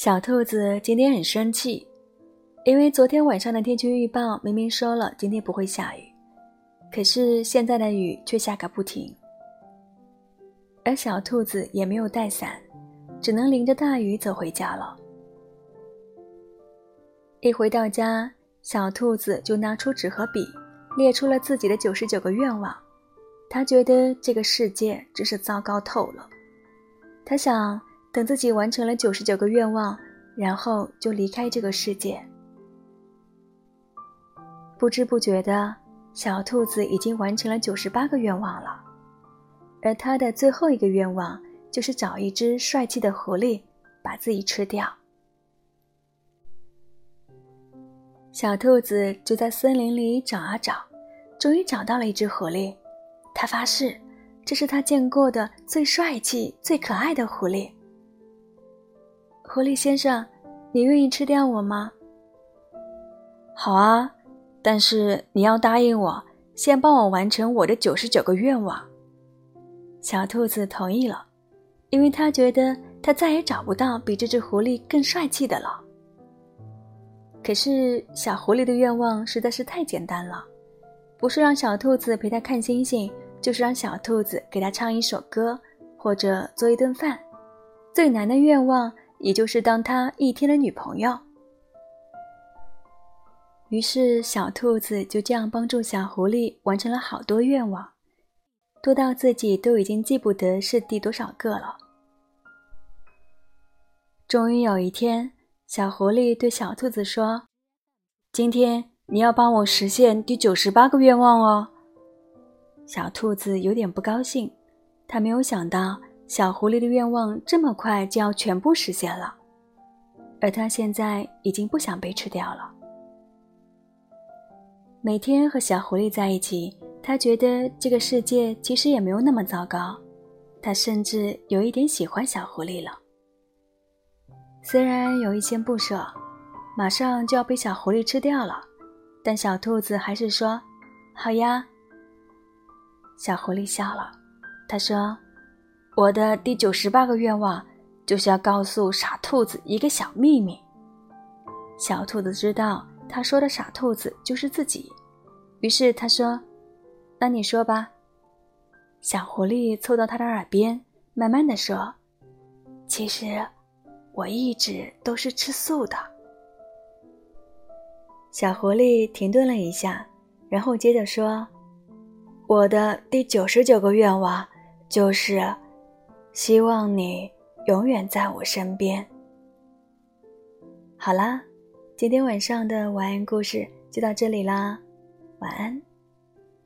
小兔子今天很生气，因为昨天晚上的天气预报明明说了今天不会下雨，可是现在的雨却下个不停。而小兔子也没有带伞，只能淋着大雨走回家了。一回到家，小兔子就拿出纸和笔，列出了自己的九十九个愿望。他觉得这个世界真是糟糕透了。他想。等自己完成了九十九个愿望，然后就离开这个世界。不知不觉的，小兔子已经完成了九十八个愿望了，而它的最后一个愿望就是找一只帅气的狐狸，把自己吃掉。小兔子就在森林里找啊找，终于找到了一只狐狸。他发誓，这是他见过的最帅气、最可爱的狐狸。狐狸先生，你愿意吃掉我吗？好啊，但是你要答应我，先帮我完成我的九十九个愿望。小兔子同意了，因为他觉得他再也找不到比这只狐狸更帅气的了。可是小狐狸的愿望实在是太简单了，不是让小兔子陪它看星星，就是让小兔子给它唱一首歌，或者做一顿饭。最难的愿望。也就是当他一天的女朋友。于是，小兔子就这样帮助小狐狸完成了好多愿望，多到自己都已经记不得是第多少个了。终于有一天，小狐狸对小兔子说：“今天你要帮我实现第九十八个愿望哦。”小兔子有点不高兴，他没有想到。小狐狸的愿望这么快就要全部实现了，而它现在已经不想被吃掉了。每天和小狐狸在一起，他觉得这个世界其实也没有那么糟糕，他甚至有一点喜欢小狐狸了。虽然有一些不舍，马上就要被小狐狸吃掉了，但小兔子还是说：“好呀。”小狐狸笑了，他说。我的第九十八个愿望就是要告诉傻兔子一个小秘密。小兔子知道他说的傻兔子就是自己，于是他说：“那你说吧。”小狐狸凑到他的耳边，慢慢的说：“其实我一直都是吃素的。”小狐狸停顿了一下，然后接着说：“我的第九十九个愿望就是。”希望你永远在我身边。好啦，今天晚上的晚安故事就到这里啦，晚安。